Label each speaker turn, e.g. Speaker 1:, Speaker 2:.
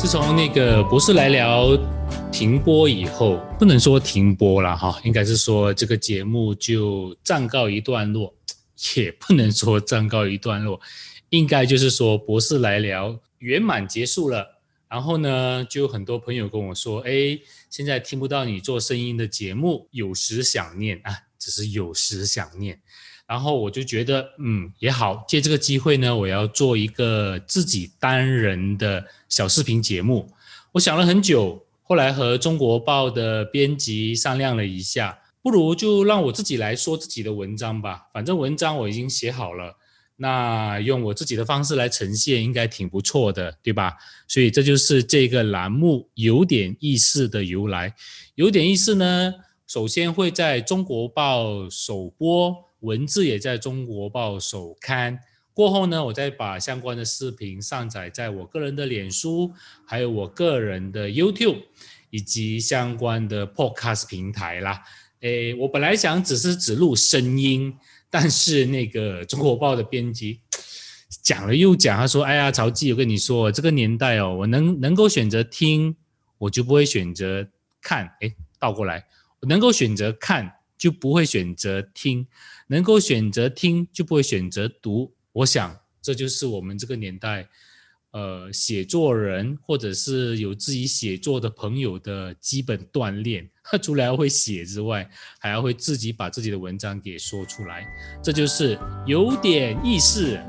Speaker 1: 自从那个博士来聊停播以后，不能说停播了哈，应该是说这个节目就暂告一段落，也不能说暂告一段落，应该就是说博士来聊圆满结束了。然后呢，就有很多朋友跟我说，哎，现在听不到你做声音的节目，有时想念啊，只是有时想念。然后我就觉得，嗯，也好，借这个机会呢，我要做一个自己单人的小视频节目。我想了很久，后来和中国报的编辑商量了一下，不如就让我自己来说自己的文章吧。反正文章我已经写好了，那用我自己的方式来呈现，应该挺不错的，对吧？所以这就是这个栏目有点意思的由来。有点意思呢，首先会在中国报首播。文字也在中国报首刊过后呢，我再把相关的视频上载在我个人的脸书，还有我个人的 YouTube 以及相关的 Podcast 平台啦。诶，我本来想只是只录声音，但是那个中国报的编辑 讲了又讲，他说：“哎呀，曹记，我跟你说，这个年代哦，我能能够选择听，我就不会选择看。诶，倒过来，我能够选择看。”就不会选择听，能够选择听就不会选择读。我想这就是我们这个年代，呃，写作人或者是有自己写作的朋友的基本锻炼。除了要会写之外，还要会自己把自己的文章给说出来。这就是有点意思。